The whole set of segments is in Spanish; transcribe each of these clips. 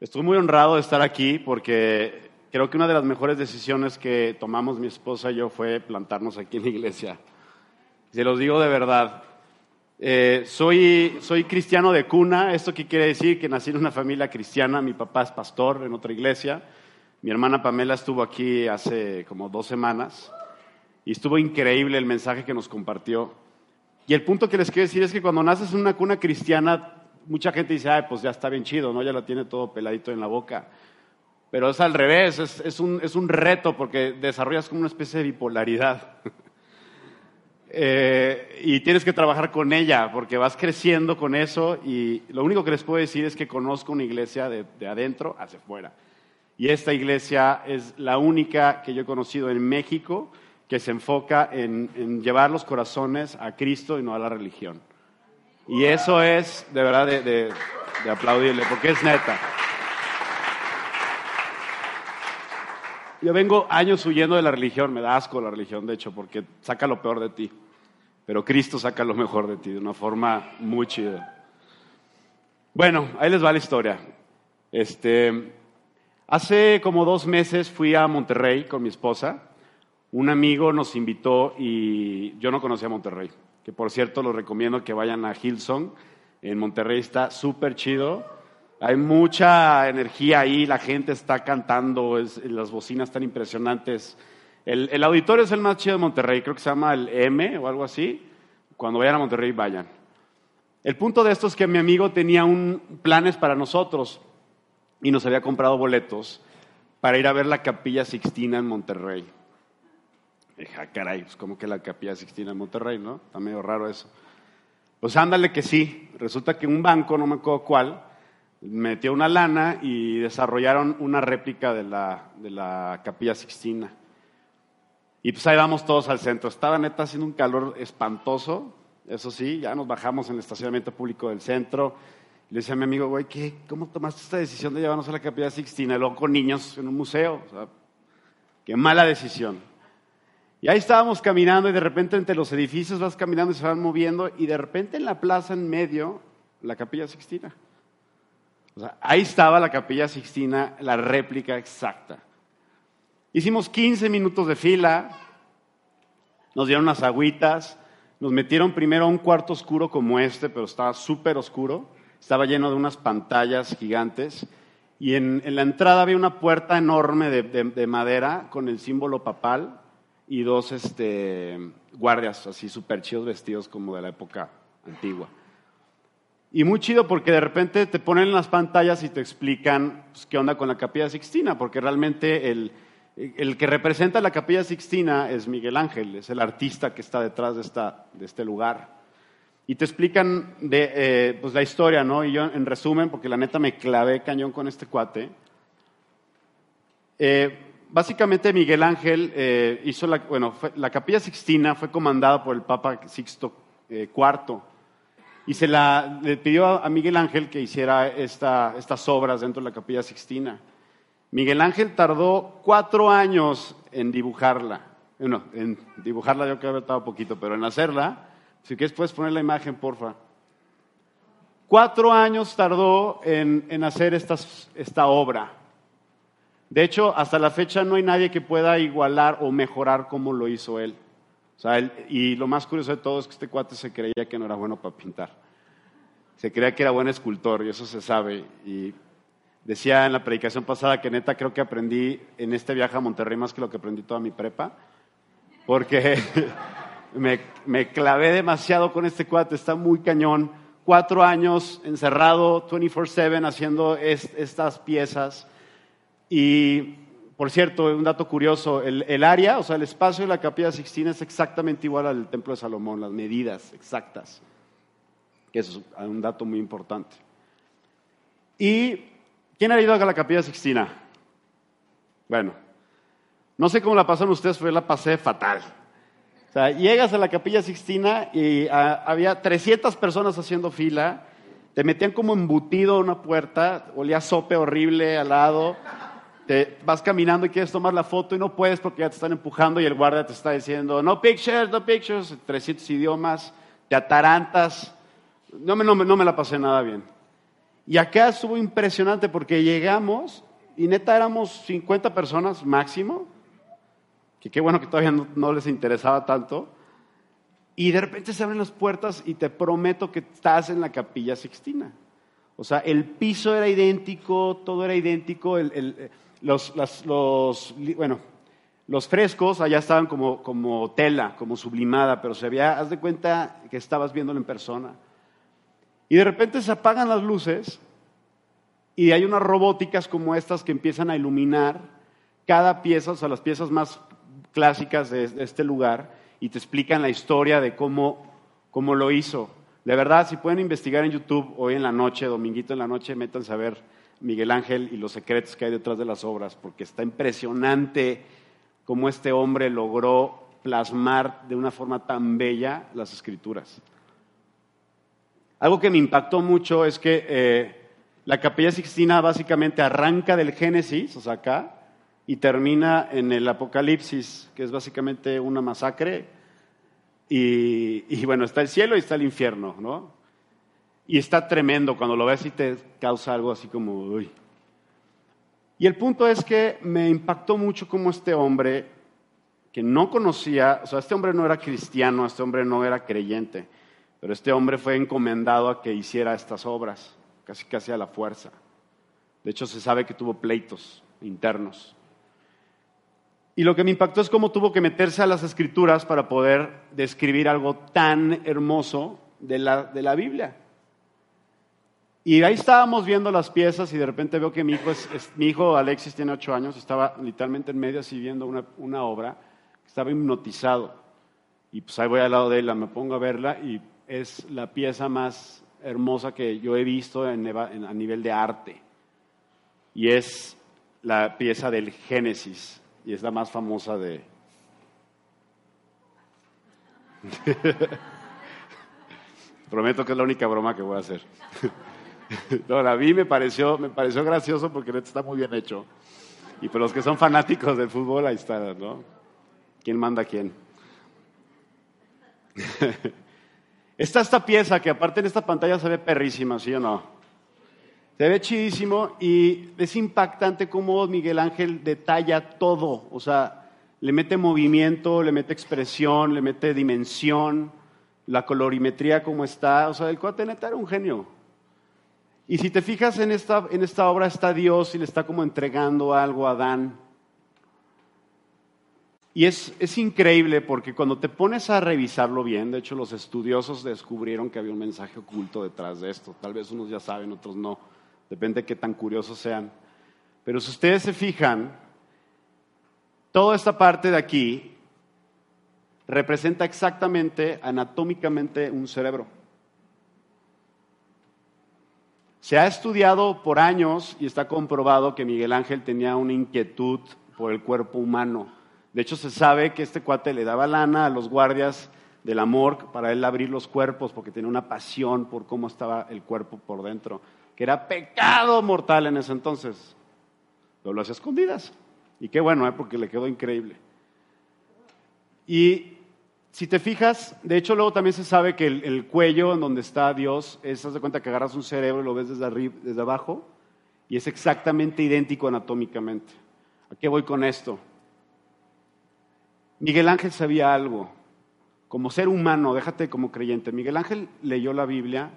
Estoy muy honrado de estar aquí porque creo que una de las mejores decisiones que tomamos mi esposa y yo fue plantarnos aquí en la iglesia. Se los digo de verdad. Eh, soy, soy cristiano de cuna. ¿Esto qué quiere decir? Que nací en una familia cristiana. Mi papá es pastor en otra iglesia. Mi hermana Pamela estuvo aquí hace como dos semanas y estuvo increíble el mensaje que nos compartió. Y el punto que les quiero decir es que cuando naces en una cuna cristiana, mucha gente dice, ay, pues ya está bien chido, ¿no? Ya lo tiene todo peladito en la boca. Pero es al revés, es, un, es un, reto porque desarrollas como una especie de bipolaridad. Eh, y tienes que trabajar con ella porque vas creciendo con eso y lo único que les puedo decir es que conozco una iglesia de, adentro hacia afuera. Y esta iglesia es la única que yo he conocido en México que se enfoca en, en llevar los corazones a Cristo y no a la religión. Y eso es de verdad de, aplaudirle, porque es neta. Yo vengo años huyendo de la religión, me da asco la religión, de hecho, porque saca lo peor de ti. Pero Cristo saca lo mejor de ti de una forma muy chida. Bueno, ahí les va la historia. Este, hace como dos meses fui a Monterrey con mi esposa. Un amigo nos invitó y yo no conocía Monterrey que por cierto los recomiendo que vayan a Hillsong. En Monterrey está súper chido. Hay mucha energía ahí, la gente está cantando, las bocinas están impresionantes. El, auditorio es el más chido de Monterrey, creo que se llama el M o algo así. Cuando vayan a Monterrey, vayan. El punto de esto es que mi amigo tenía un, planes para nosotros y nos había comprado boletos para ir a ver la Capilla Sixtina en Monterrey. Dije, ah, caray, pues como que la capilla Sixtina en Monterrey, ¿no? Está medio raro eso. Pues ándale que sí. Resulta que un banco, no me acuerdo cuál, metió una lana y desarrollaron una réplica de la, de la capilla Sixtina. Y pues ahí vamos todos al centro. Estaba neta haciendo un calor espantoso, eso sí, ya nos bajamos en el estacionamiento público del centro. Le decía a mi amigo, güey, ¿qué? ¿cómo tomaste esta decisión de llevarnos a la capilla Sixtina? Luego con niños en un museo. O sea, qué mala decisión. Y ahí estábamos caminando y de repente entre los edificios vas caminando y se van moviendo y de repente en la plaza en medio, la capilla Sixtina. O sea, ahí estaba la capilla Sixtina, la réplica exacta. Hicimos 15 minutos de fila, nos dieron unas agüitas, nos metieron primero a un cuarto oscuro como este, pero estaba súper oscuro, estaba lleno de unas pantallas gigantes y en, la entrada había una puerta enorme de madera con el símbolo papal y dos este, guardias así súper chidos vestidos como de la época antigua. Y muy chido porque de repente te ponen en las pantallas y te explican pues, qué onda con la capilla Sixtina, porque realmente el, que representa la capilla Sixtina es Miguel Ángel, es el artista que está detrás de, este lugar. Y te explican eh, pues la historia, ¿no? Y yo en resumen, porque la neta me clavé cañón con este cuate. Eh, básicamente Miguel Ángel eh, hizo la, bueno, la capilla Sixtina fue comandada por el Papa Sixto IV eh, y se la, le pidió a Miguel Ángel que hiciera estas obras dentro de la capilla Sixtina. Miguel Ángel tardó cuatro años en dibujarla. Bueno, en dibujarla yo creo que estado poquito, pero en hacerla, si quieres puedes poner la imagen, porfa. Cuatro años tardó en, en hacer esta obra. De hecho, hasta la fecha no hay nadie que pueda igualar o mejorar como lo hizo él. y lo más curioso de todo es que este cuate se creía que no era bueno para pintar. Se creía que era buen escultor y eso se sabe. Y decía en la predicación pasada que neta creo que aprendí en este viaje a Monterrey más que lo que aprendí toda mi prepa. Porque me, clavé demasiado con este cuate, está muy cañón. Cuatro años encerrado 24/7 haciendo estas piezas y, por cierto, un dato curioso, el, área, o sea, el espacio de la capilla Sixtina es exactamente igual al del Templo de Salomón, las medidas exactas, que eso es un dato muy importante. ¿Y quién ha ido a la capilla Sixtina? Bueno, no sé cómo la pasan ustedes, pero la pasé fatal. O sea, llegas a la capilla Sixtina y ah, había 300 personas haciendo fila, te metían como embutido a una puerta, olía sope horrible al lado te vas caminando y quieres tomar la foto y no puedes porque ya te están empujando y el guardia te está diciendo, no pictures, no pictures, 300 idiomas, te atarantas. No me, no, no me la pasé nada bien. Y acá estuvo impresionante porque llegamos y neta éramos 50 personas máximo, que qué bueno que todavía no, les interesaba tanto. Y de repente se abren las puertas y te prometo que estás en la capilla sixtina. O sea, el piso era idéntico, todo era idéntico, los, bueno, los frescos allá estaban como, como, tela, como sublimada, pero se veía, haz de cuenta que estabas viéndolo en persona. Y de repente se apagan las luces y hay unas robóticas como estas que empiezan a iluminar cada pieza, o sea, las piezas más clásicas de, este lugar, y te explican la historia de cómo, cómo lo hizo. De verdad, si pueden investigar en YouTube hoy en la noche, dominguito en la noche, métanse a ver Miguel Ángel y los secretos que hay detrás de las obras, porque está impresionante cómo este hombre logró plasmar de una forma tan bella las escrituras. Algo que me impactó mucho es que eh, la capilla sixtina básicamente arranca del Génesis, o sea, acá, y termina en el Apocalipsis, que es básicamente una masacre. Y, y, bueno, está el cielo y está el infierno, ¿no? Y está tremendo cuando lo ves y te causa algo así como, uy, y el punto es que me impactó mucho cómo este hombre, que no conocía, o sea, este hombre no era cristiano, este hombre no era creyente, pero este hombre fue encomendado a que hiciera estas obras, casi casi a la fuerza. De hecho, se sabe que tuvo pleitos internos. Y lo que me impactó es cómo tuvo que meterse a las escrituras para poder describir algo tan hermoso de la, de la Biblia. Y ahí estábamos viendo las piezas y de repente veo que mi hijo, mi hijo Alexis tiene ocho años, estaba literalmente en medio así viendo una, una obra, estaba hipnotizado. Y pues ahí voy al lado de él, me pongo a verla y es la pieza más hermosa que yo he visto a nivel de arte. Y es la pieza del Génesis y es la más famosa de... Prometo que es la única broma que voy a hacer. no, la vi me pareció, me pareció gracioso porque está muy bien hecho. Y para los que son fanáticos del fútbol, ahí está, ¿no? ¿Quién manda a quién? está esta pieza que aparte en esta pantalla se ve perrísima, ¿sí o no? Se ve chidísimo y es impactante cómo Miguel Ángel detalla todo, o sea, le mete movimiento, le mete expresión, le mete dimensión, la colorimetría como está, o sea, el cuate neta era un genio. Y si te fijas en esta, en esta obra está Dios y le está como entregando algo a Adán. Y es, es, increíble porque cuando te pones a revisarlo bien, de hecho los estudiosos descubrieron que había un mensaje oculto detrás de esto. Tal vez unos ya saben, otros no. Depende de qué tan curiosos sean. Pero si ustedes se fijan, toda esta parte de aquí representa exactamente, anatómicamente, un cerebro. Se ha estudiado por años y está comprobado que Miguel Ángel tenía una inquietud por el cuerpo humano. De hecho, se sabe que este cuate le daba lana a los guardias del amor para él abrir los cuerpos porque tenía una pasión por cómo estaba el cuerpo por dentro, que era pecado mortal en ese entonces. Pero lo hacía escondidas. Y qué bueno, ¿eh? porque le quedó increíble. Y si te fijas, de hecho luego también se sabe que el, cuello en donde está Dios, es, haz de cuenta que agarras un cerebro y lo ves desde arriba, desde abajo, y es exactamente idéntico anatómicamente. ¿A qué voy con esto? Miguel Ángel sabía algo, como ser humano, déjate como creyente. Miguel Ángel leyó la Biblia,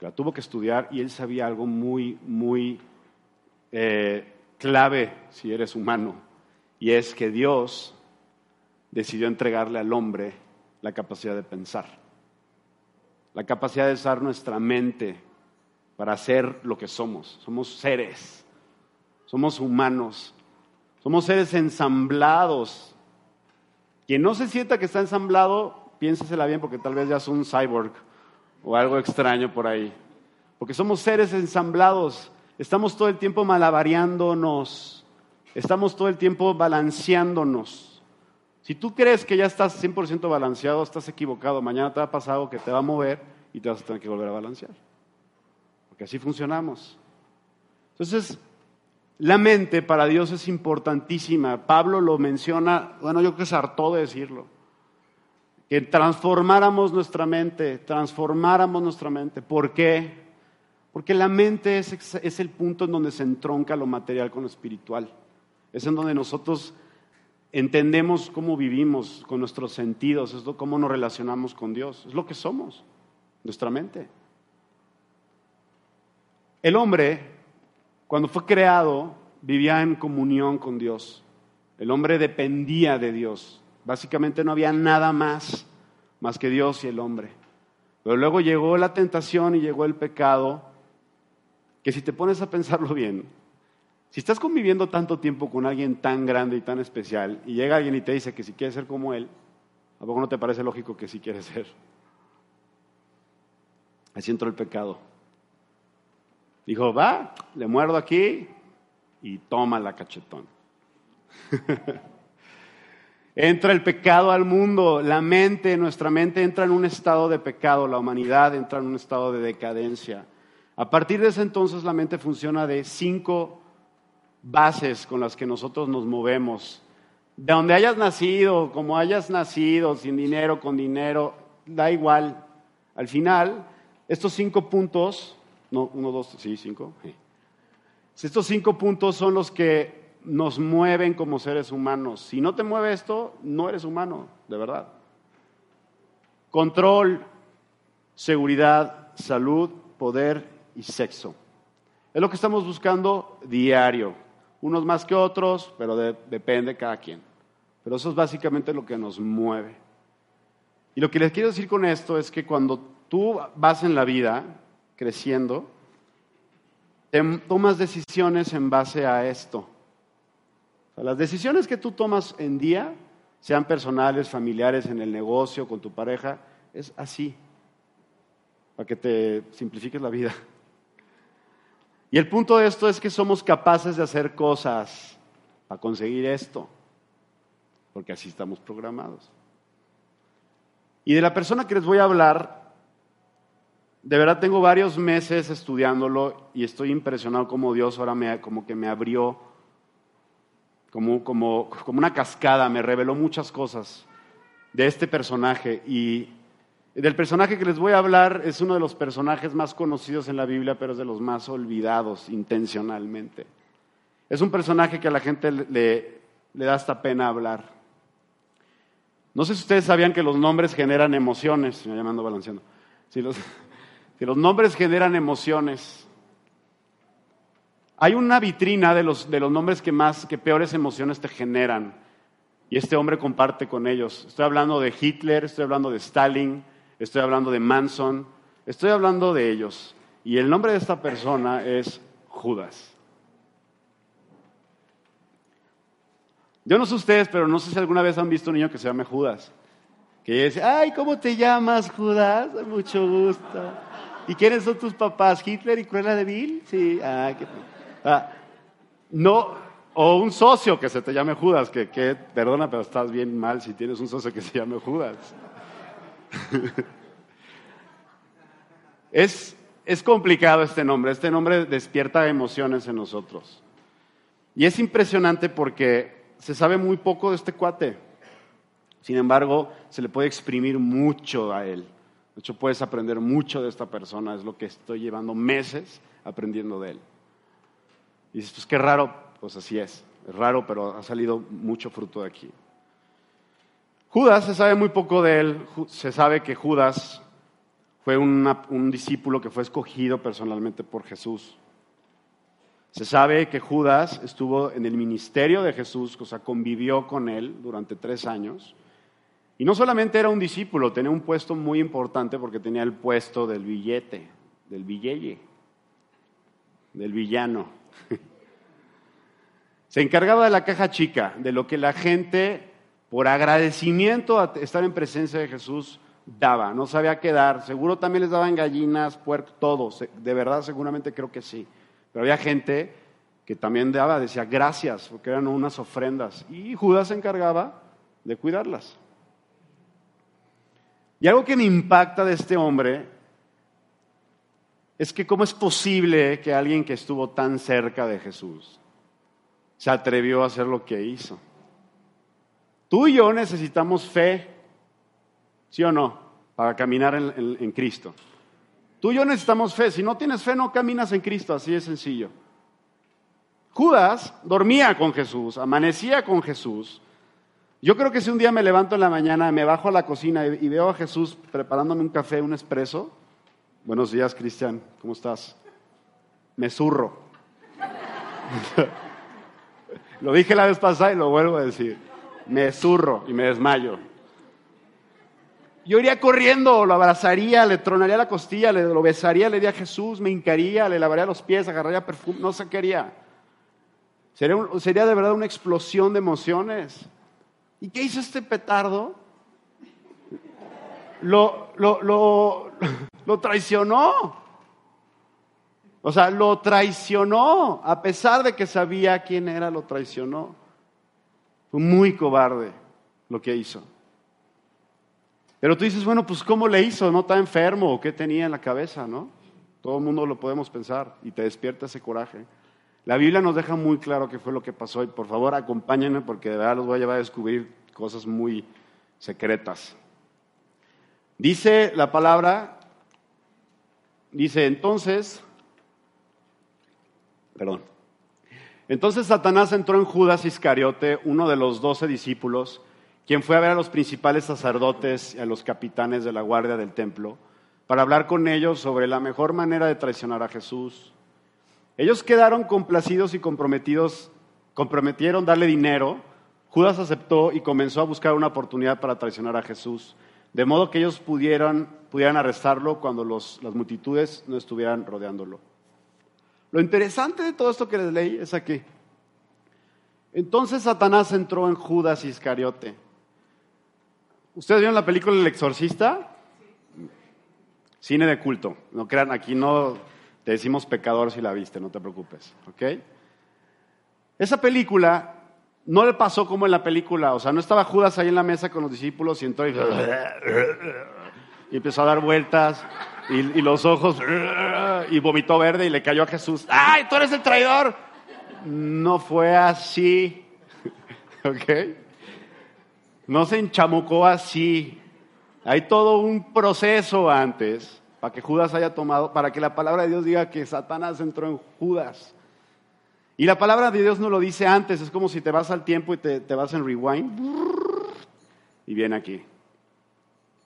la tuvo que estudiar, y él sabía algo muy, muy eh, clave si eres humano, y es que Dios decidió entregarle al hombre la capacidad de pensar, la capacidad de usar nuestra mente para ser lo que somos. Somos seres, somos humanos, somos seres ensamblados. Quien no se sienta que está ensamblado, piénsesela bien porque tal vez ya es un cyborg o algo extraño por ahí. Porque somos seres ensamblados, estamos todo el tiempo malabareándonos, estamos todo el tiempo balanceándonos. Si tú crees que ya estás 100% balanceado, estás equivocado. Mañana te va a pasar algo que te va a mover y te vas a tener que volver a balancear. Porque así funcionamos. Entonces, la mente para Dios es importantísima. Pablo lo menciona, bueno, yo creo que se hartó de decirlo. Que transformáramos nuestra mente, transformáramos nuestra mente. ¿Por qué? Porque la mente es, es, el punto en donde se entronca lo material con lo espiritual. Es en donde nosotros entendemos cómo vivimos con nuestros sentidos, es cómo nos relacionamos con Dios. Es lo que somos, nuestra mente. El hombre, cuando fue creado, vivía en comunión con Dios. El hombre dependía de Dios. Básicamente no había nada más más que Dios y el hombre. Pero luego llegó la tentación y llegó el pecado que si te pones a pensarlo bien, si estás conviviendo tanto tiempo con alguien tan grande y tan especial y llega alguien y te dice que si quieres ser como él, ¿a poco no te parece lógico que sí quieres ser? Así entró el pecado. Dijo, va, le muerdo aquí y toma la cachetón. entra el pecado al mundo, la mente, nuestra mente entra en un estado de pecado, la humanidad entra en un estado de decadencia. A partir de ese entonces la mente funciona de cinco bases con las que nosotros nos movemos. De donde hayas nacido, como hayas nacido, sin dinero, con dinero, da igual. Al final, estos cinco puntos, no, uno, dos, sí, cinco. Estos cinco puntos son los que nos mueven como seres humanos. Si no te mueve esto, no eres humano, de verdad. Control, seguridad, salud, poder y sexo. Es lo que estamos buscando diario. Unos más que otros, pero depende de cada quien. Pero eso es básicamente lo que nos mueve. Y lo que les quiero decir con esto es que cuando tú vas en la vida creciendo, tomas decisiones en base a esto. las decisiones que tú tomas en día, sean personales, familiares, en el negocio, con tu pareja, es así, para que te simplifiques la vida. Y el punto de esto es que somos capaces de hacer cosas para conseguir esto, porque así estamos programados. Y de la persona que les voy a hablar, de verdad tengo varios meses estudiándolo y estoy impresionado como Dios ahora me, como que me abrió como, como, como una cascada, me reveló muchas cosas de este personaje y del personaje que les voy a hablar es uno de los personajes más conocidos en la Biblia, pero es de los más olvidados intencionalmente. Es un personaje que a la gente le, da hasta pena hablar. No sé si ustedes sabían que los nombres generan emociones, me llamando balanceando. Si los, si los nombres generan emociones. Hay una vitrina de los, de los nombres que más, que peores emociones te generan. Y este hombre comparte con ellos. Estoy hablando de Hitler, estoy hablando de Stalin, estoy hablando de Manson, estoy hablando de ellos. Y el nombre de esta persona es Judas. Yo no sé ustedes, pero no sé si alguna vez han visto un niño que se llame Judas. Que dice, ay, ¿cómo te llamas, Judas? Mucho gusto. ¿Y quiénes son tus papás? ¿Hitler y Cruella de Vil? Sí, ah, qué... ah, no, o un socio que se te llame Judas, que, que, perdona, pero estás bien mal si tienes un socio que se llame Judas. es, es complicado este nombre, este nombre despierta emociones en nosotros. Y es impresionante porque se sabe muy poco de este cuate. Sin embargo, se le puede exprimir mucho a él. De hecho, puedes aprender mucho de esta persona, es lo que estoy llevando meses aprendiendo de él. Y dices, pues qué raro, pues así es. Es raro, pero ha salido mucho fruto de aquí. Judas, se sabe muy poco de él. Se sabe que Judas fue un discípulo que fue escogido personalmente por Jesús. Se sabe que Judas estuvo en el ministerio de Jesús, o sea, convivió con él durante tres años. Y no solamente era un discípulo, tenía un puesto muy importante porque tenía el puesto del billete, del billete, del villano. Se encargaba de la caja chica, de lo que la gente por agradecimiento a estar en presencia de Jesús, daba, no sabía qué dar. Seguro también les daban gallinas, puercos, todo. De verdad, seguramente creo que sí. Pero había gente que también daba, decía gracias, porque eran unas ofrendas. Y Judas se encargaba de cuidarlas. Y algo que me impacta de este hombre es que cómo es posible que alguien que estuvo tan cerca de Jesús se atrevió a hacer lo que hizo. Tú y yo necesitamos fe, ¿sí o no? Para caminar en, Cristo. Tú y yo necesitamos fe. Si no tienes fe, no caminas en Cristo. Así de sencillo. Judas dormía con Jesús, amanecía con Jesús. Yo creo que si un día me levanto en la mañana, me bajo a la cocina y veo a Jesús preparándome un café, un espresso. Buenos días, Cristian, ¿cómo estás? Me zurro. lo dije la vez pasada y lo vuelvo a decir. Me zurro y me desmayo. Yo iría corriendo, lo abrazaría, le tronaría la costilla, le, lo besaría, le diría a Jesús, me hincaría, le lavaría los pies, agarraría perfume, no sé qué. Sería, sería de verdad una explosión de emociones. ¿Y qué hizo este petardo? Lo, lo, lo, lo traicionó. O sea, lo traicionó. A pesar de que sabía quién era, lo traicionó. Fue muy cobarde lo que hizo. Pero tú dices, bueno, pues ¿cómo le hizo? ¿No está enfermo? ¿O qué tenía en la cabeza? ¿No? Todo el mundo lo podemos pensar y te despierta ese coraje. La Biblia nos deja muy claro qué fue lo que pasó y por favor acompáñenme porque de verdad los voy a llevar a descubrir cosas muy secretas. Dice la palabra, dice entonces, perdón, entonces Satanás entró en Judas Iscariote, uno de los doce discípulos, quien fue a ver a los principales sacerdotes y a los capitanes de la guardia del templo para hablar con ellos sobre la mejor manera de traicionar a Jesús. Ellos quedaron complacidos y comprometidos, comprometieron darle dinero. Judas aceptó y comenzó a buscar una oportunidad para traicionar a Jesús, de modo que ellos pudieran, pudieran arrestarlo cuando las multitudes no estuvieran rodeándolo. Lo interesante de todo esto que les leí es aquí. Entonces Satanás entró en Judas Iscariote. ¿Ustedes vieron la película El Exorcista? Cine de culto. No crean, aquí no te decimos pecador si la viste, no te preocupes, ¿ok? Esa película no le pasó como en la película, o sea, no estaba Judas ahí en la mesa con los discípulos y entró y, empezó a dar vueltas y, los ojos y vomitó verde y le cayó a Jesús. ¡Ay, tú eres el traidor! No fue así, ¿ok? No se enchamucó así. Hay todo un proceso antes para que Judas haya tomado, para que la palabra de Dios diga que Satanás entró en Judas. Y la palabra de Dios no lo dice antes, es como si te vas al tiempo y te vas en rewind. Y viene aquí.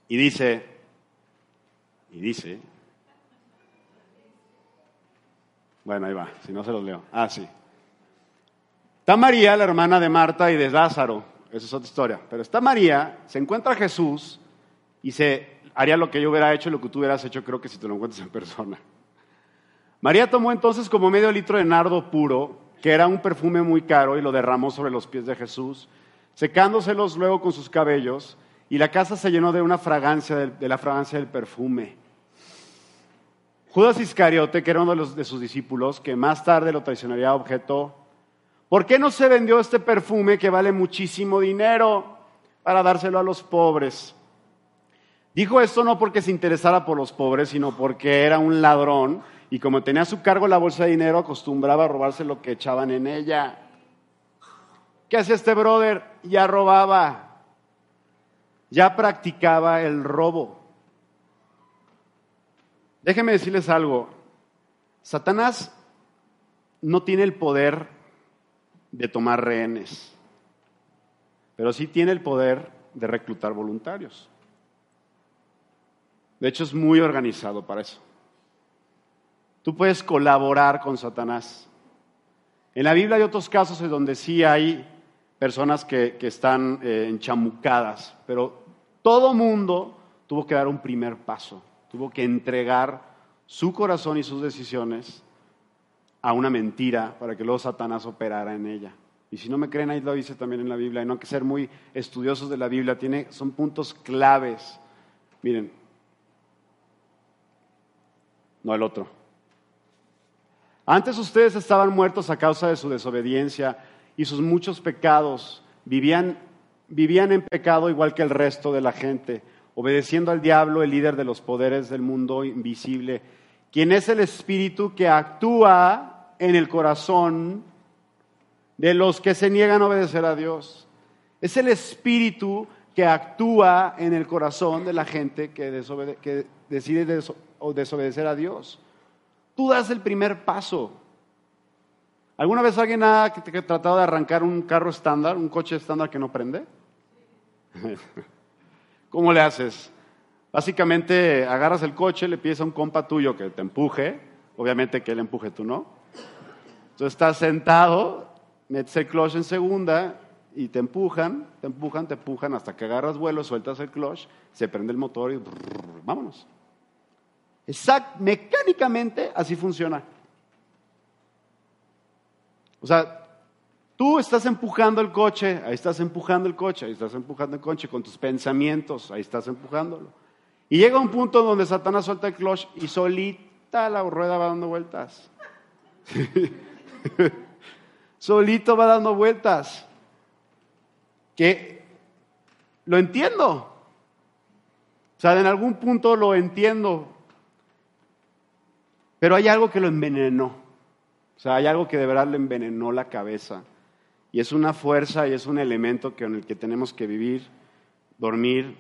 Y dice, y dice, bueno, ahí va, si no se los leo. Ah, sí. Está María, la hermana de Marta y de Lázaro, esa es otra historia. Pero está María, se encuentra Jesús y se haría lo que yo hubiera hecho y lo que tú hubieras hecho, creo que si te lo encuentras en persona. María tomó entonces como medio litro de nardo puro, que era un perfume muy caro, y lo derramó sobre los pies de Jesús, secándoselos luego con sus cabellos, y la casa se llenó de una fragancia, de, la fragancia del perfume. Judas Iscariote, que era uno de, sus discípulos, que más tarde lo traicionaría, objetó, ¿por qué no se vendió este perfume que vale muchísimo dinero para dárselo a los pobres? Dijo esto no porque se interesara por los pobres, sino porque era un ladrón y como tenía a su cargo la bolsa de dinero, acostumbraba a robarse lo que echaban en ella. ¿Qué hacía este brother? Ya robaba, ya practicaba el robo. Déjenme decirles algo, Satanás no tiene el poder de tomar rehenes, pero sí tiene el poder de reclutar voluntarios. De hecho, es muy organizado para eso. Tú puedes colaborar con Satanás. En la Biblia hay otros casos en donde sí hay personas que, están eh, enchamucadas, pero todo mundo tuvo que dar un primer paso, tuvo que entregar su corazón y sus decisiones a una mentira para que luego Satanás operara en ella. Y si no me creen, ahí lo dice también en la Biblia, y no hay que ser muy estudiosos de la Biblia, tiene, son puntos claves. Miren, no el otro. Antes ustedes estaban muertos a causa de su desobediencia y sus muchos pecados. Vivían, vivían en pecado igual que el resto de la gente, obedeciendo al diablo, el líder de los poderes del mundo invisible, quien es el espíritu que actúa en el corazón de los que se niegan a obedecer a Dios. Es el espíritu que actúa en el corazón de la gente que, que decide desobedecer a Dios. Tú das el primer paso. ¿Alguna vez alguien ha tratado de arrancar un carro estándar, un coche estándar que no prende? ¿Cómo le haces? Básicamente agarras el coche, le pides a un compa tuyo que te empuje, obviamente que él empuje, tú no. Entonces estás sentado, metes el clutch en segunda y te empujan, te empujan, te empujan hasta que agarras vuelo, sueltas el clutch, se prende el motor y vámonos. Exact, mecánicamente así funciona. O sea, tú estás empujando el coche, ahí estás empujando el coche, ahí estás empujando el coche con tus pensamientos, ahí estás empujándolo. Y llega un punto donde Satanás suelta el clutch y solita la rueda va dando vueltas. Solito va dando vueltas. Que lo entiendo. O sea, en algún punto lo entiendo. Pero hay algo que lo envenenó. O sea, hay algo que de verdad le envenenó la cabeza. Y es una fuerza y es un elemento con el que tenemos que vivir, dormir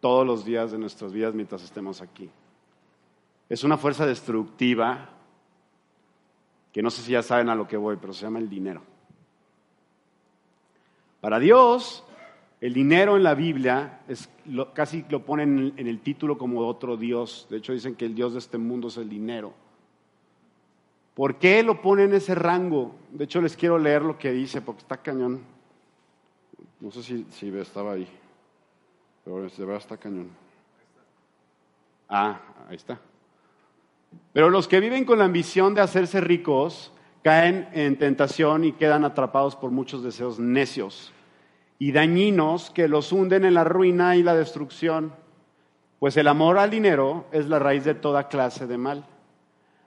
todos los días de nuestras vidas mientras estemos aquí. Es una fuerza destructiva que no sé si ya saben a lo que voy, pero se llama el dinero. Para Dios, el dinero en la Biblia es, casi lo ponen en el título como otro Dios. De hecho, dicen que el Dios de este mundo es el dinero. ¿Por qué lo pone en ese rango? De hecho, les quiero leer lo que dice, porque está cañón. No sé si, si estaba ahí, pero se ve está cañón. Ah, ahí está. Pero los que viven con la ambición de hacerse ricos caen en tentación y quedan atrapados por muchos deseos necios y dañinos que los hunden en la ruina y la destrucción, pues el amor al dinero es la raíz de toda clase de mal.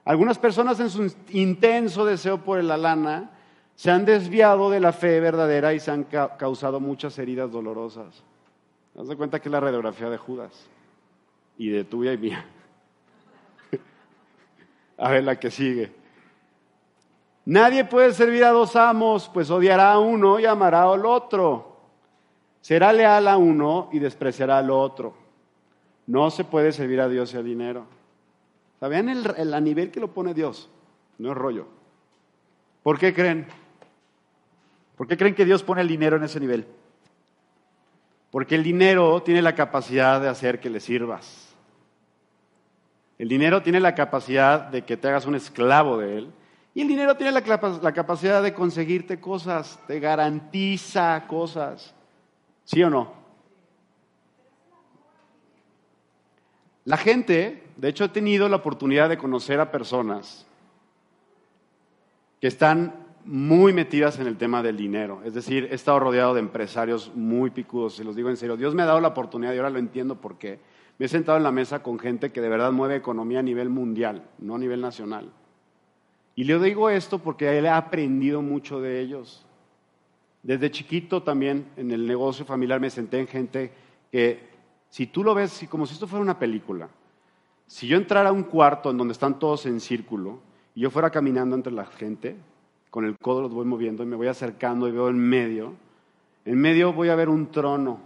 Algunas personas en su intenso deseo por la lana se han desviado de la fe verdadera y se han causado muchas heridas dolorosas. Haz de cuenta que es la radiografía de Judas y de tuya y mía. A ver la que sigue. Nadie puede servir a dos amos, pues odiará a uno y amará al otro. Será leal a uno y despreciará al otro. No se puede servir a Dios y al dinero. ¿Saben el, el, nivel que lo pone Dios? No es rollo. ¿Por qué creen? ¿Por qué creen que Dios pone el dinero en ese nivel? Porque el dinero tiene la capacidad de hacer que le sirvas. El dinero tiene la capacidad de que te hagas un esclavo de él. Y el dinero tiene la, capacidad de conseguirte cosas, te garantiza cosas. ¿Sí o no? La gente, de hecho he tenido la oportunidad de conocer a personas que están muy metidas en el tema del dinero. Es decir, he estado rodeado de empresarios muy picudos, se los digo en serio. Dios me ha dado la oportunidad y ahora lo entiendo por qué me he sentado en la mesa con gente que de verdad mueve economía a nivel mundial, no a nivel nacional. Y le digo esto porque él ha aprendido mucho de ellos. Desde chiquito también en el negocio familiar me senté en gente que, si tú lo ves como si esto fuera una película, si yo entrara a un cuarto en donde están todos en círculo y yo fuera caminando entre la gente, con el codo los voy moviendo y me voy acercando y veo en medio, en medio voy a ver un trono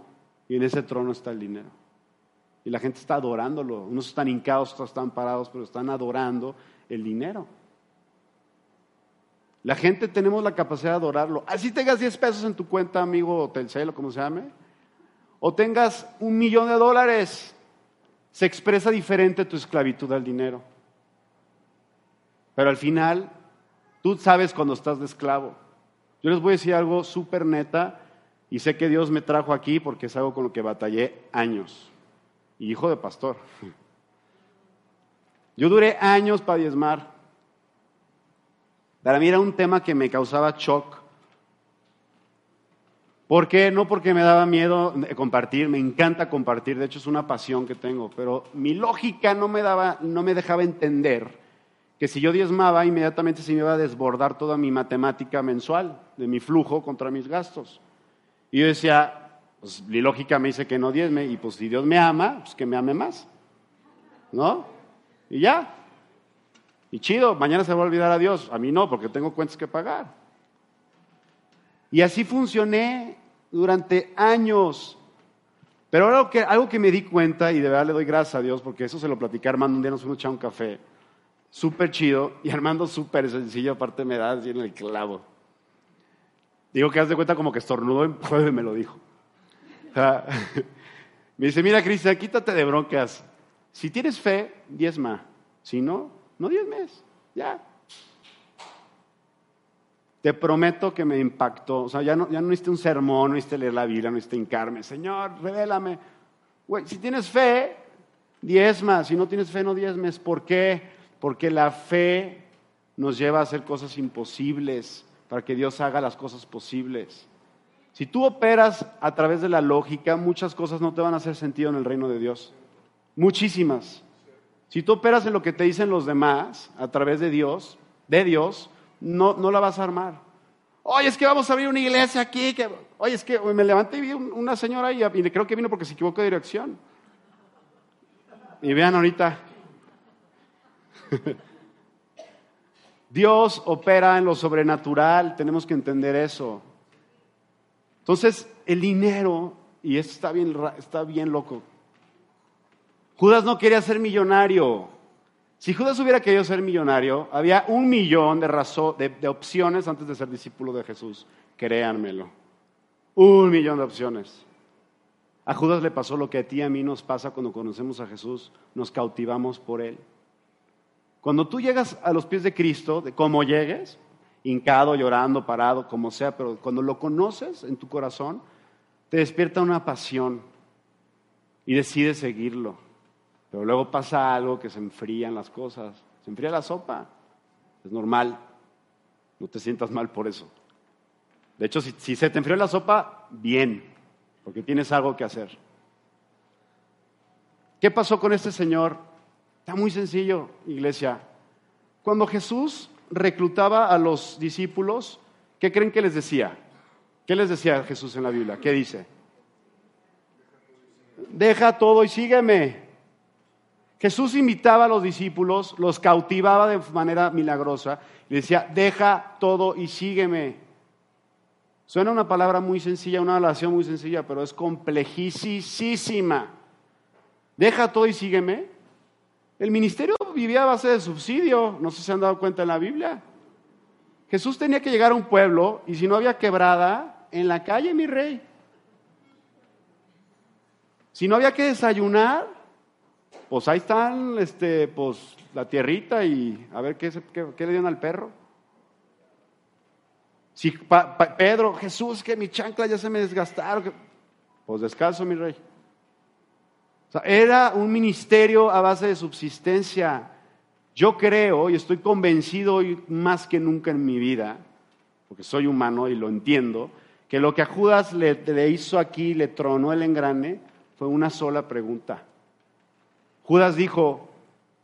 y en ese trono está el dinero. Y la gente está adorándolo. Unos están hincados, otros están parados, pero están adorando el dinero. La gente tenemos la capacidad de adorarlo. Así tengas 10 pesos en tu cuenta, amigo Telcel o como se llame, o tengas un millón de dólares, se expresa diferente tu esclavitud al dinero. Pero al final, tú sabes cuando estás de esclavo. Yo les voy a decir algo súper neta y sé que Dios me trajo aquí porque es algo con lo que batallé años y hijo de pastor. Yo duré años para diezmar. Para mí era un tema que me causaba shock. ¿Por qué? No porque me daba miedo compartir, me encanta compartir, de hecho es una pasión que tengo, pero mi lógica no me, daba, no me dejaba entender que si yo diezmaba, inmediatamente se me iba a desbordar toda mi matemática mensual de mi flujo contra mis gastos. Y yo decía, pues mi lógica me dice que no diezme y pues si Dios me ama, pues que me ame más. ¿No? Y ya. Y chido, mañana se va a olvidar a Dios. A mí no, porque tengo cuentas que pagar. Y así funcioné durante años. Pero algo que, algo que me di cuenta, y de verdad le doy gracias a Dios, porque eso se lo platicé a Armando un día, nos fuimos a un café, súper chido, y Armando súper sencillo, aparte me da así en el clavo. Digo que haz de cuenta como que estornudó y me lo dijo. me dice, mira Cristian, quítate de broncas. Si tienes fe, diezma. Si no, no diezmes. Ya. Te prometo que me impactó. O sea, ya no, ya no un sermón, no necesité leer la Biblia, no necesité hincarme. Señor, revélame. Güey, si tienes fe, diezma. Si no tienes fe, no diezmes. ¿Por qué? Porque la fe nos lleva a hacer cosas imposibles para que Dios haga las cosas posibles. Si tú operas a través de la lógica, muchas cosas no te van a hacer sentido en el reino de Dios. Muchísimas. Si tú operas en lo que te dicen los demás a través de Dios, de Dios, no, no la vas a armar. Oye, es que vamos a abrir una iglesia aquí. Que... Oye, es que me levanté y vi una señora ahí y creo que vino porque se equivocó de dirección. Y vean ahorita. Dios opera en lo sobrenatural, tenemos que entender eso. Entonces, el dinero, y esto está bien, está bien loco. Judas no quería ser millonario. Si Judas hubiera querido ser millonario, había un millón de, de, opciones antes de ser discípulo de Jesús. Créanmelo. Un millón de opciones. A Judas le pasó lo que a ti y a mí nos pasa cuando conocemos a Jesús. Nos cautivamos por Él. Cuando tú llegas a los pies de Cristo, de cómo llegues, hincado, llorando, parado, como sea, pero cuando lo conoces en tu corazón, te despierta una pasión y decides seguirlo. Pero luego pasa algo que se enfrían las cosas, se enfría la sopa, es normal, no te sientas mal por eso. De hecho, si, se te enfrió la sopa, bien, porque tienes algo que hacer. ¿Qué pasó con este señor? Está muy sencillo, iglesia. Cuando Jesús reclutaba a los discípulos, ¿qué creen que les decía? ¿Qué les decía Jesús en la Biblia? ¿Qué dice? Deja todo y sígueme. Jesús invitaba a los discípulos, los cautivaba de manera milagrosa y decía, deja todo y sígueme. Suena una palabra muy sencilla, una oración muy sencilla, pero es complejísima. Deja todo y sígueme. El ministerio vivía a base de subsidio, no sé si se han dado cuenta en la Biblia. Jesús tenía que llegar a un pueblo y si no había quebrada, en la calle, mi rey. Si no había que desayunar, pues ahí están, este, pues la tierrita y a ver qué, le dieron al perro. Si Pedro, Jesús, que mi chancla ya se me desgastaron, pues descanso, mi rey. Era un ministerio a base de subsistencia. Yo creo y estoy convencido hoy más que nunca en mi vida, porque soy humano y lo entiendo, que lo que a Judas le, le hizo aquí, le tronó el engrane, fue una sola pregunta. Judas dijo,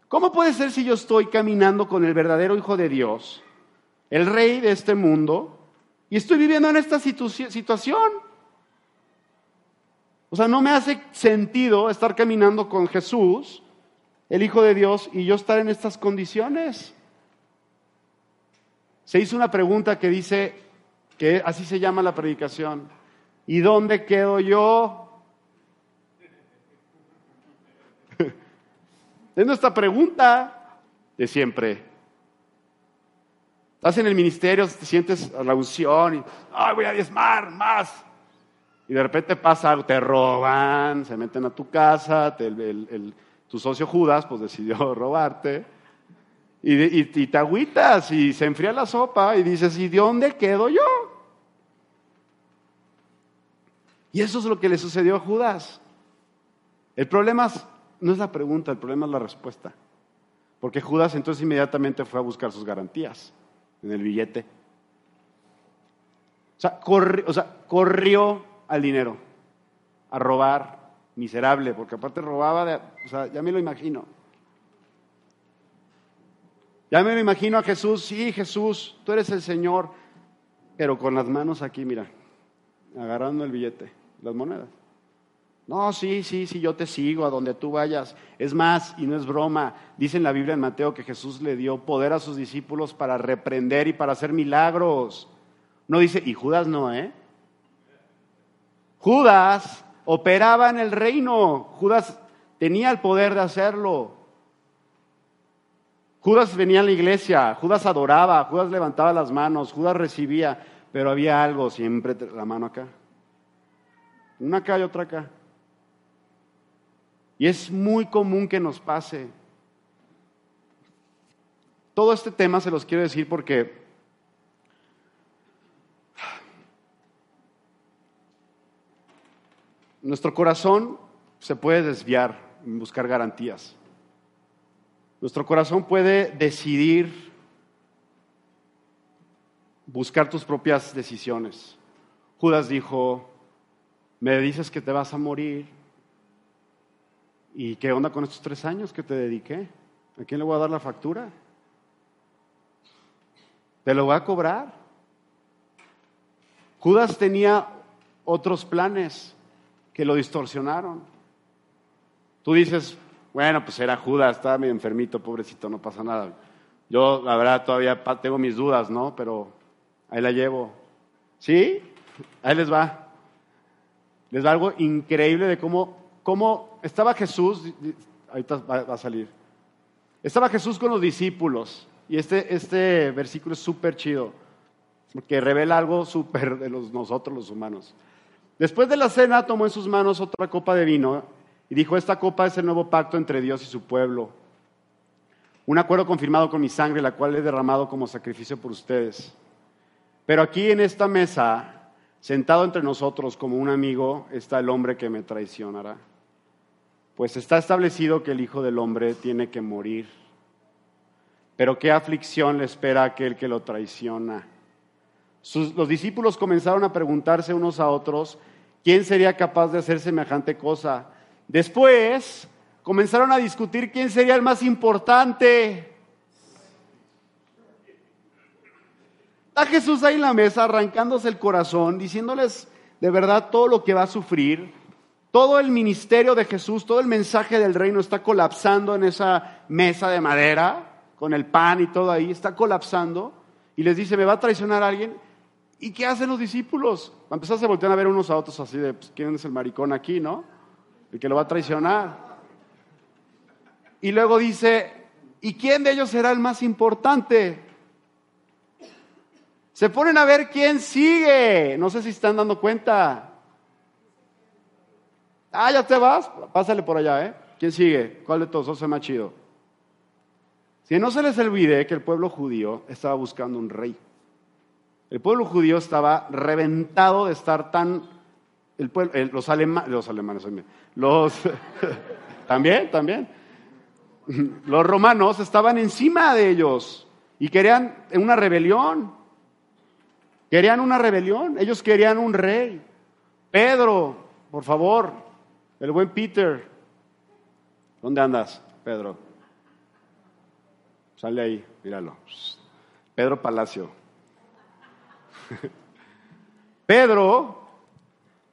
¿cómo puede ser si yo estoy caminando con el verdadero Hijo de Dios, el Rey de este mundo, y estoy viviendo en esta situación? O sea, no me hace sentido estar caminando con Jesús, el Hijo de Dios, y yo estar en estas condiciones. Se hizo una pregunta que dice, que así se llama la predicación, ¿y dónde quedo yo? Es nuestra pregunta de siempre. Estás en el ministerio, te sientes la unción y, ay, voy a diezmar más. Y de repente pasa algo, te roban, se meten a tu casa, tu socio Judas pues decidió robarte. Y, y, te agüitas y se enfría la sopa y dices, ¿y de dónde quedo yo? Y eso es lo que le sucedió a Judas. El problema es no es la pregunta, el problema es la respuesta. Porque Judas entonces inmediatamente fue a buscar sus garantías en el billete. O sea, corrió, al dinero, a robar, miserable, porque aparte robaba, de, o sea, ya me lo imagino. Ya me lo imagino a Jesús, sí, Jesús, tú eres el Señor, pero con las manos aquí, mira, agarrando el billete, las monedas. No, sí, sí, sí, yo te sigo a donde tú vayas. Es más, y no es broma, dice en la Biblia en Mateo que Jesús le dio poder a sus discípulos para reprender y para hacer milagros. No dice, y Judas no, ¿eh? Judas operaba en el reino. Judas tenía el poder de hacerlo. Judas venía a la iglesia, Judas adoraba, Judas levantaba las manos, Judas recibía, pero había algo siempre, la mano acá. Una acá y otra acá. Y es muy común que nos pase. Todo este tema se los quiero decir porque nuestro corazón se puede desviar en buscar garantías. Nuestro corazón puede decidir buscar tus propias decisiones. Judas dijo, me dices que te vas a morir. ¿Y qué onda con estos tres años que te dediqué? ¿A quién le voy a dar la factura? Te lo voy a cobrar. Judas tenía otros planes que lo distorsionaron. Tú dices, bueno, pues era Judas, estaba medio enfermito, pobrecito, no pasa nada. Yo, la verdad, todavía tengo mis dudas, ¿no? Pero ahí la llevo. ¿Sí? Ahí les va. Les da algo increíble de cómo, cómo estaba Jesús, ahorita va, a salir. Estaba Jesús con los discípulos y este, este versículo es súper chido, porque revela algo súper de los, nosotros los humanos. Después de la cena tomó en sus manos otra copa de vino y dijo, esta copa es el nuevo pacto entre Dios y su pueblo, un acuerdo confirmado con mi sangre, la cual he derramado como sacrificio por ustedes. Pero aquí en esta mesa, sentado entre nosotros como un amigo, está el hombre que me traicionará. Pues está establecido que el Hijo del Hombre tiene que morir pero qué aflicción le espera a aquel que lo traiciona. los discípulos comenzaron a preguntarse unos a otros quién sería capaz de hacer semejante cosa. Después comenzaron a discutir quién sería el más importante. Está Jesús ahí en la mesa arrancándose el corazón, diciéndoles de verdad todo lo que va a sufrir. Todo el ministerio de Jesús, todo el mensaje del reino está colapsando en esa mesa de madera con el pan y todo ahí, está colapsando y les dice, ¿me va a traicionar alguien? ¿Y qué hacen los discípulos? A empezar se voltean a ver unos a otros así de, pues, ¿quién es el maricón aquí, no? El que lo va a traicionar. Y luego dice, ¿y quién de ellos será el más importante? Se ponen a ver quién sigue. No sé si están dando cuenta. Ah, ya te vas. Pásale por allá, ¿eh? ¿Quién sigue? ¿Cuál de todos? es más chido. Si no se les olvide que el pueblo judío estaba buscando un rey. El pueblo judío estaba reventado de estar tan... El pueblo, los, alemanes, los alemanes, los... también, también. Los romanos estaban encima de ellos y querían una rebelión. Querían una rebelión. Ellos querían un rey. Pedro, por favor, el buen Peter. ¿Dónde andas, Pedro? Sale ahí, míralo. Pedro Palacio. Pedro,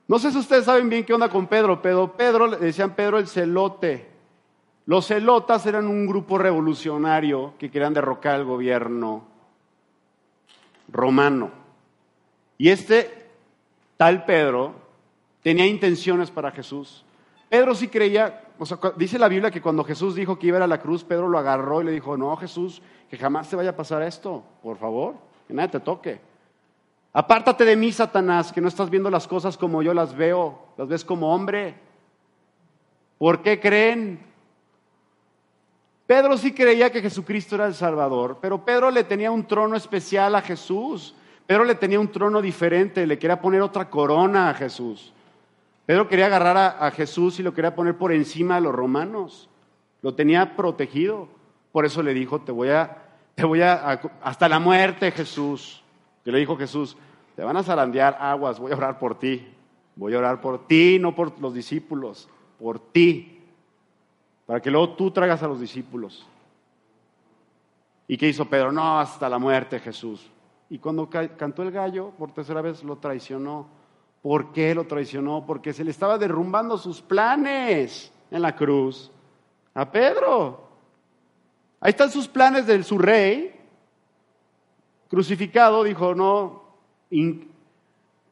no sé si ustedes saben bien qué onda con Pedro, pero Pedro, le decían Pedro el celote. Los celotas eran un grupo revolucionario que querían derrocar al gobierno romano. Y este tal Pedro tenía intenciones para Jesús. Pedro sí creía, o sea, dice la Biblia que cuando Jesús dijo que iba a ir a la cruz, Pedro lo agarró y le dijo, no, Jesús, que jamás te vaya a pasar esto, por favor, que nadie te toque. Apártate de mí, Satanás, que no estás viendo las cosas como yo las veo, las ves como hombre. ¿Por qué creen? Pedro sí creía que Jesucristo era el Salvador, pero Pedro le tenía un trono especial a Jesús. Pedro le tenía un trono diferente, le quería poner otra corona a Jesús. Pedro quería agarrar a, Jesús y lo quería poner por encima de los romanos. Lo tenía protegido. Por eso le dijo, te voy a, te voy a, hasta la muerte, Jesús. Que le dijo Jesús, te van a zarandear aguas, voy a orar por ti. Voy a orar por ti, no por los discípulos, por ti. Para que luego tú traigas a los discípulos. ¿Y qué hizo Pedro? No, hasta la muerte, Jesús. Y cuando cantó el gallo, por tercera vez lo traicionó. ¿Por qué lo traicionó? Porque se le estaba derrumbando sus planes en la cruz. A Pedro. Ahí están sus planes de su rey. Crucificado, dijo, no,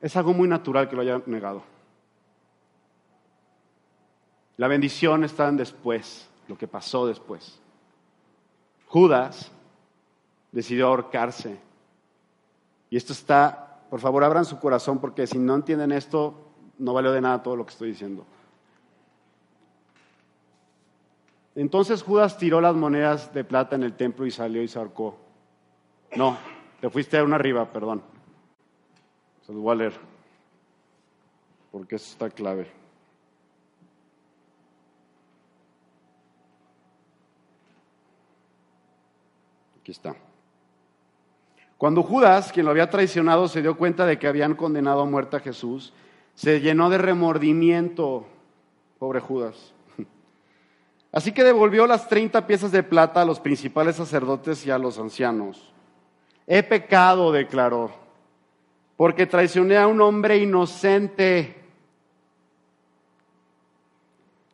es algo muy natural que lo haya negado. La bendición está en después, lo que pasó después. Judas decidió ahorcarse. Y esto está, por favor, abran su corazón porque si no entienden esto, no valió de nada todo lo que estoy diciendo. Entonces Judas tiró las monedas de plata en el templo y salió y se ahorcó. No, te fuiste a una arriba, perdón. Se los voy a leer, porque eso está clave. Aquí está. Cuando Judas, quien lo había traicionado, se dio cuenta de que habían condenado a muerte a Jesús, se llenó de remordimiento, pobre Judas. Así que devolvió las 30 piezas de plata a los principales sacerdotes y a los ancianos. He pecado, declaró, porque traicioné a un hombre inocente.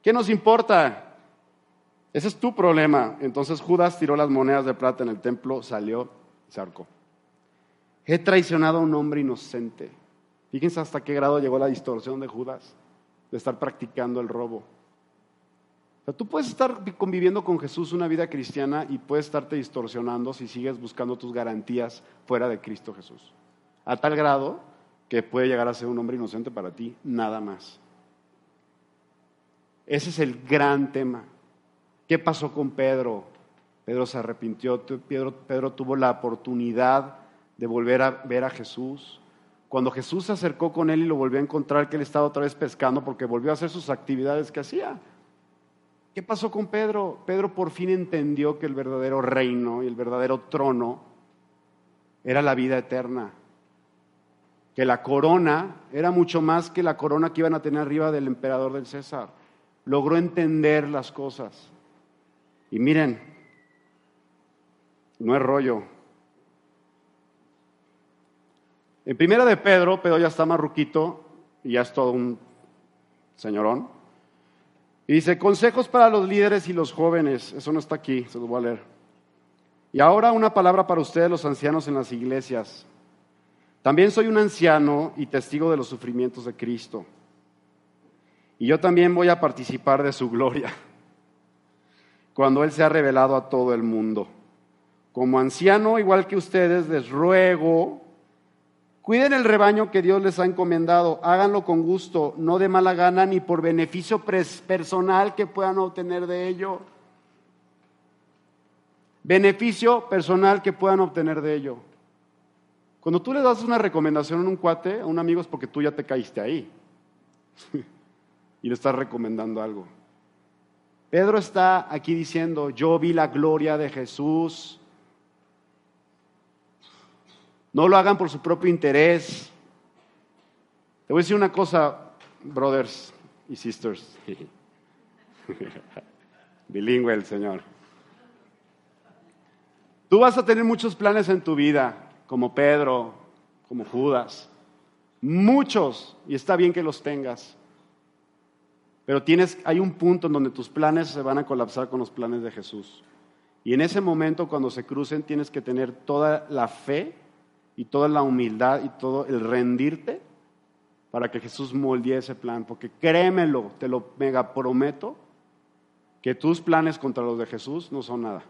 ¿Qué nos importa? Ese es tu problema. Entonces Judas tiró las monedas de plata en el templo, salió se arcó. He traicionado a un hombre inocente. Fíjense hasta qué grado llegó la distorsión de Judas, de estar practicando el robo. Tú puedes estar conviviendo con Jesús una vida cristiana y puedes estarte distorsionando si sigues buscando tus garantías fuera de Cristo Jesús. A tal grado que puede llegar a ser un hombre inocente para ti, nada más. Ese es el gran tema. ¿Qué pasó con Pedro? Pedro se arrepintió, Pedro, Pedro tuvo la oportunidad de volver a ver a Jesús. Cuando Jesús se acercó con él y lo volvió a encontrar, que él estaba otra vez pescando porque volvió a hacer sus actividades que hacía. ¿Qué pasó con Pedro? Pedro por fin entendió que el verdadero reino y el verdadero trono era la vida eterna. Que la corona era mucho más que la corona que iban a tener arriba del emperador del César. Logró entender las cosas. Y miren, no es rollo, En primera de Pedro, Pedro ya está marruquito y ya es todo un señorón. Y dice, consejos para los líderes y los jóvenes. Eso no está aquí, se lo voy a leer. Y ahora una palabra para ustedes, los ancianos en las iglesias. También soy un anciano y testigo de los sufrimientos de Cristo. Y yo también voy a participar de su gloria cuando Él se ha revelado a todo el mundo. Como anciano, igual que ustedes, les ruego Cuiden el rebaño que Dios les ha encomendado, háganlo con gusto, no de mala gana ni por beneficio personal que puedan obtener de ello. Beneficio personal que puedan obtener de ello. Cuando tú le das una recomendación a un cuate, a un amigo, es porque tú ya te caíste ahí. y le estás recomendando algo. Pedro está aquí diciendo, yo vi la gloria de Jesús no lo hagan por su propio interés. Te voy a decir una cosa, brothers y sisters. Bilingüe el Señor. Tú vas a tener muchos planes en tu vida, como Pedro, como Judas. Muchos, y está bien que los tengas. Pero tienes, hay un punto en donde tus planes se van a colapsar con los planes de Jesús. Y en ese momento, cuando se crucen, tienes que tener toda la fe y toda la humildad y todo el rendirte para que Jesús moldee ese plan. Porque créemelo, te lo mega prometo, que tus planes contra los de Jesús no son nada.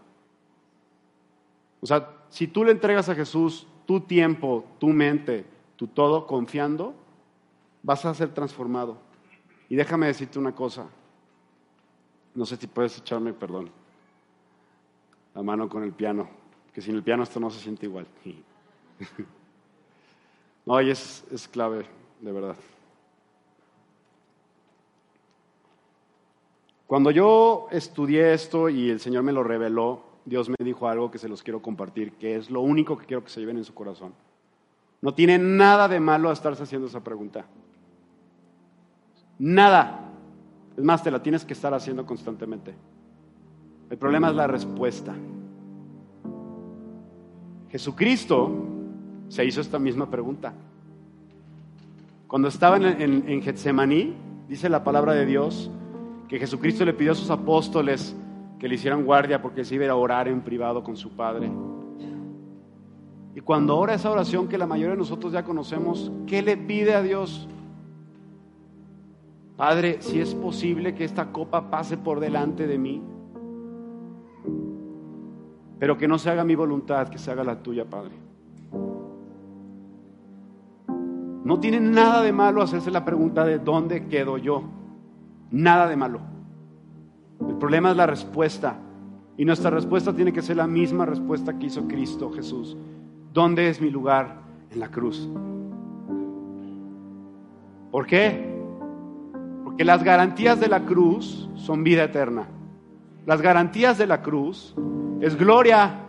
O sea, si tú le entregas a Jesús tu tiempo, tu mente, tu todo confiando, vas a ser transformado. Y déjame decirte una cosa. No sé si puedes echarme, perdón, la mano con el piano, que sin el piano esto no se siente igual. No, y es, es clave, de verdad. Cuando yo estudié esto y el Señor me lo reveló, Dios me dijo algo que se los quiero compartir, que es lo único que quiero que se lleven en su corazón. No tiene nada de malo estarse haciendo esa pregunta. Nada. Es más, te la tienes que estar haciendo constantemente. El problema es la respuesta. Jesucristo se hizo esta misma pregunta. Cuando estaba en, Getsemaní, dice la palabra de Dios que Jesucristo le pidió a sus apóstoles que le hicieran guardia porque se iba a orar en privado con su Padre. Y cuando ora esa oración que la mayoría de nosotros ya conocemos, ¿qué le pide a Dios? Padre, si es posible que esta copa pase por delante de mí, pero que no se haga mi voluntad, que se haga la tuya, Padre. No tiene nada de malo hacerse la pregunta de dónde quedo yo. Nada de malo. El problema es la respuesta. Y nuestra respuesta tiene que ser la misma respuesta que hizo Cristo Jesús. ¿Dónde es mi lugar? En la cruz. ¿Por qué? Porque las garantías de la cruz son vida eterna. Las garantías de la cruz es gloria.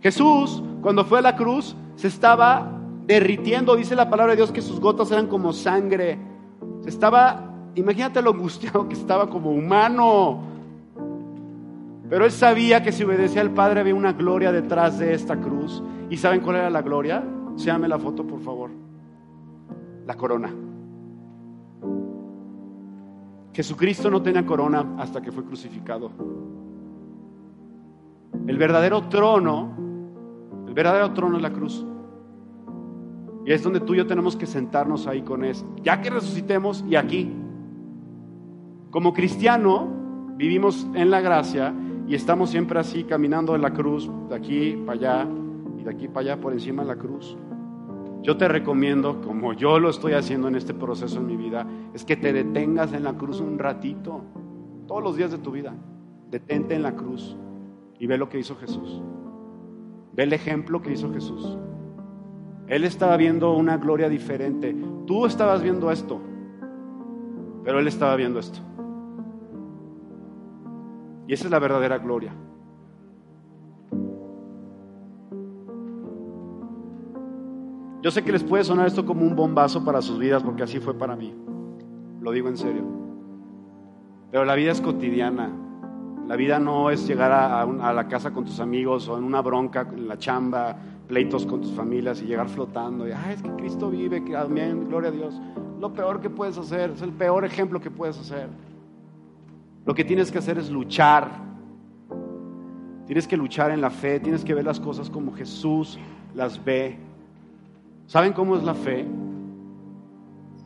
Jesús, cuando fue a la cruz, se estaba derritiendo. Dice la palabra de Dios que sus gotas eran como sangre. Se estaba, imagínate lo angustiado que estaba como humano. Pero él sabía que si obedecía al Padre había una gloria detrás de esta cruz. ¿Y saben cuál era la gloria? Séame la foto, por favor. La corona. Jesucristo no tenía corona hasta que fue crucificado. El verdadero trono, el verdadero trono es la cruz. Y es donde tú y yo tenemos que sentarnos ahí con eso. Ya que resucitemos y aquí. Como cristiano, vivimos en la gracia y estamos siempre así caminando en la cruz, de aquí para allá y de aquí para allá por encima de la cruz. Yo te recomiendo, como yo lo estoy haciendo en este proceso en mi vida, es que te detengas en la cruz un ratito, todos los días de tu vida. Detente en la cruz y ve lo que hizo Jesús. Ve el ejemplo que hizo Jesús. Él estaba viendo una gloria diferente. Tú estabas viendo esto, pero Él estaba viendo esto. Y esa es la verdadera gloria. Yo sé que les puede sonar esto como un bombazo para sus vidas, porque así fue para mí. Lo digo en serio. Pero la vida es cotidiana. La vida no es llegar a, la casa con tus amigos o en una bronca en la chamba, pleitos con tus familias y llegar flotando. Y, es que Cristo vive, que amén, gloria a Dios. Lo peor que puedes hacer, es el peor ejemplo que puedes hacer. Lo que tienes que hacer es luchar. Tienes que luchar en la fe, tienes que ver las cosas como Jesús las ve. ¿Saben cómo es la fe?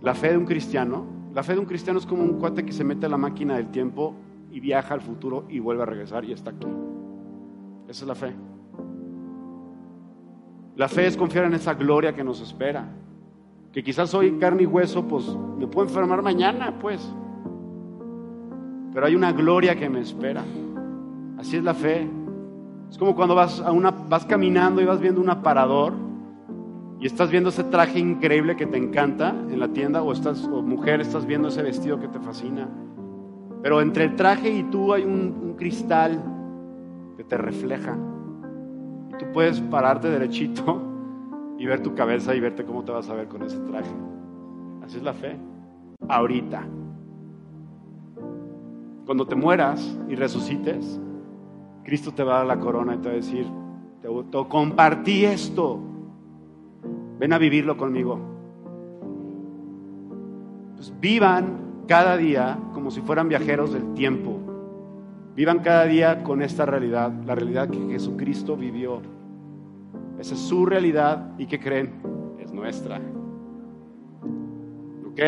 La fe de un cristiano. La fe de un cristiano es como un cuate que se mete a la máquina del tiempo y viaja al futuro y vuelve a regresar y está aquí. Esa es la fe. La fe es confiar en esa gloria que nos espera. Que quizás soy carne y hueso, pues me puedo enfermar mañana, pues. Pero hay una gloria que me espera. Así es la fe. Es como cuando vas, a una, vas caminando y vas viendo un aparador y estás viendo ese traje increíble que te encanta en la tienda o estás o mujer estás viendo ese vestido que te fascina. Pero entre el traje y tú hay un, cristal que te refleja. Y tú puedes pararte derechito y ver tu cabeza y verte cómo te vas a ver con ese traje. Así es la fe. Ahorita. Cuando te mueras y resucites, Cristo te va a dar la corona y te va a decir, te, te compartí esto Ven a vivirlo conmigo. Pues vivan cada día como si fueran viajeros del tiempo. Vivan cada día con esta realidad, la realidad que Jesucristo vivió. Esa es su realidad y que creen es nuestra. ¿Ok?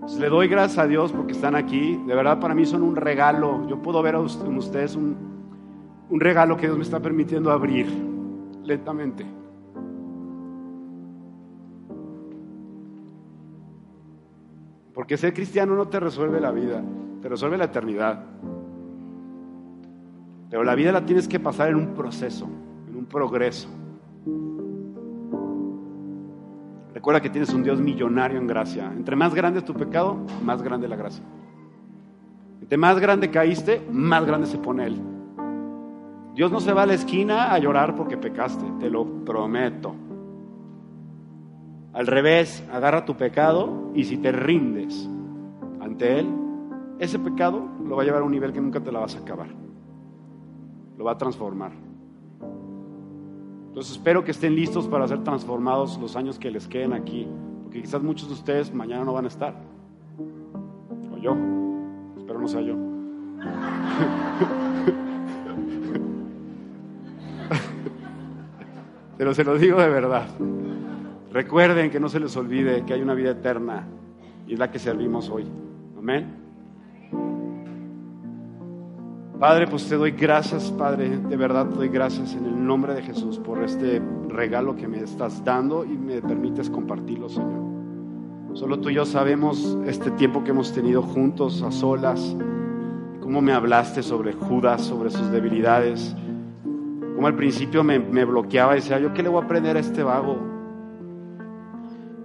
Pues le doy gracias a Dios porque están aquí. De verdad para mí son un regalo. Yo puedo ver en ustedes un, un regalo que Dios me está permitiendo abrir lentamente. Porque ser cristiano no te resuelve la vida, te resuelve la eternidad. Pero la vida la tienes que pasar en un proceso, en un progreso. Recuerda que tienes un Dios millonario en gracia. Entre más grande es tu pecado, más grande la gracia. Entre más grande caíste, más grande se pone Él. Dios no se va a la esquina a llorar porque pecaste, te lo prometo. Al revés, agarra tu pecado y si te rindes ante Él, ese pecado lo va a llevar a un nivel que nunca te la vas a acabar. Lo va a transformar. Entonces espero que estén listos para ser transformados los años que les queden aquí, porque quizás muchos de ustedes mañana no van a estar. O yo. Espero no sea yo. Pero se lo digo de verdad. Recuerden que no se les olvide que hay una vida eterna y es la que servimos hoy. Amén. Padre, pues te doy gracias, Padre, de verdad te doy gracias en el nombre de Jesús por este regalo que me estás dando y me permites compartirlo, Señor. Solo tú y yo sabemos este tiempo que hemos tenido juntos, a solas, cómo me hablaste sobre Judas, sobre sus debilidades, cómo al principio me, me bloqueaba y decía, yo qué le voy a aprender a este vago.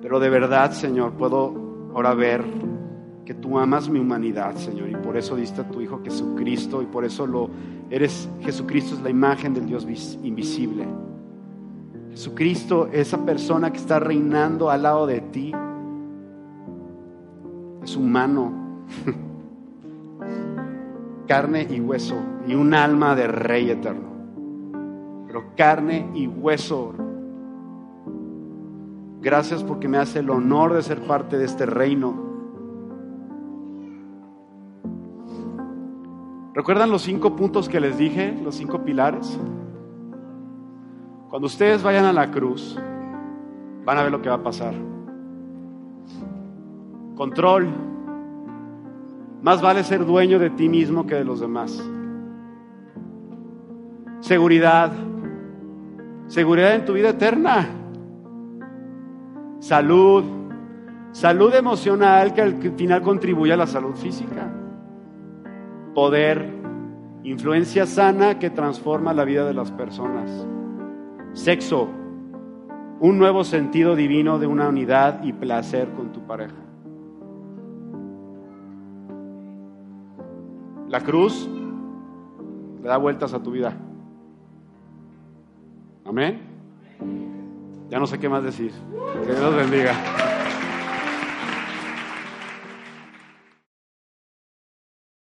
Pero de verdad, Señor, puedo ahora ver que tú amas mi humanidad, Señor, y por eso diste a tu Hijo Jesucristo, y por eso lo eres, Jesucristo es la imagen del Dios invisible. Jesucristo, esa persona que está reinando al lado de ti, es humano, carne y hueso, y un alma de rey eterno, pero carne y hueso. Gracias porque me hace el honor de ser parte de este reino ¿Recuerdan los cinco puntos que les dije, los cinco pilares? Cuando ustedes vayan a la cruz, van a ver lo que va a pasar. Control. Más vale ser dueño de ti mismo que de los demás. Seguridad. Seguridad en tu vida eterna. Salud. Salud emocional que al final contribuye a la salud física poder, influencia sana que transforma la vida de las personas. Sexo, un nuevo sentido divino de una unidad y placer con tu pareja. La cruz le da vueltas a tu vida. Amén. Ya no sé qué más decir. Que Dios bendiga.